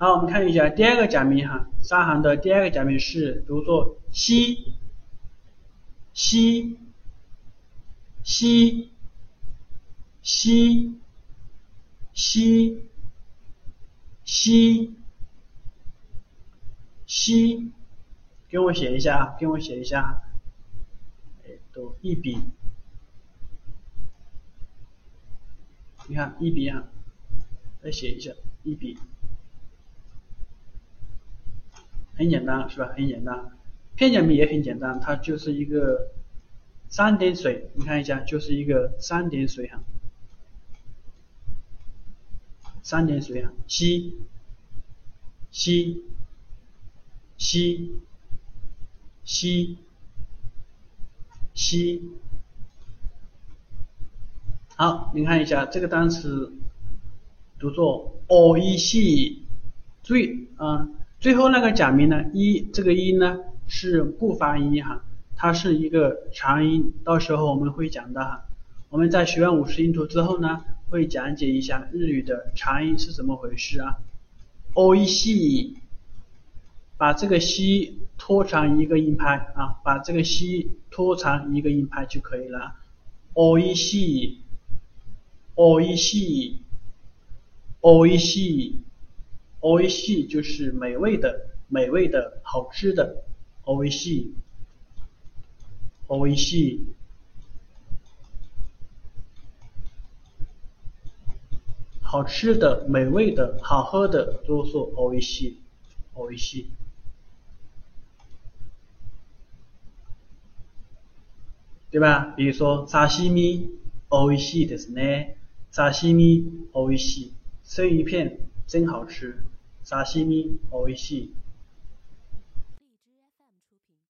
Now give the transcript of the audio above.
好，我们看一下第二个假名哈，三行的第二个假名是读作西西西西西西西，给我写一下啊，给我写一下，哎，都一笔，你看一笔啊，再写一下一笔。很简单是吧？很简单，片假名也很简单，它就是一个三点水，你看一下，就是一个三点水哈，三点水哈，西西西西西，好，你看一下这个单词读作 o-e-c，注意啊。最后那个假名呢，一这个音呢是不发音哈，它是一个长音，到时候我们会讲的哈。我们在学完五十音图之后呢，会讲解一下日语的长音是怎么回事啊。o 一西，把这个西拖长一个音拍啊，把这个西拖长一个音拍就可以了。o 一西，o 一西，o 一西。おいしい就是美味的、美味的、好吃的。おいしい、おいしい、好吃的、美味的、好喝的，都说おいしい、おいしい，对吧？比如说沙西米、おいしいですね。沙西米、おいしい，生鱼片 真好吃。沙西米、おいしい。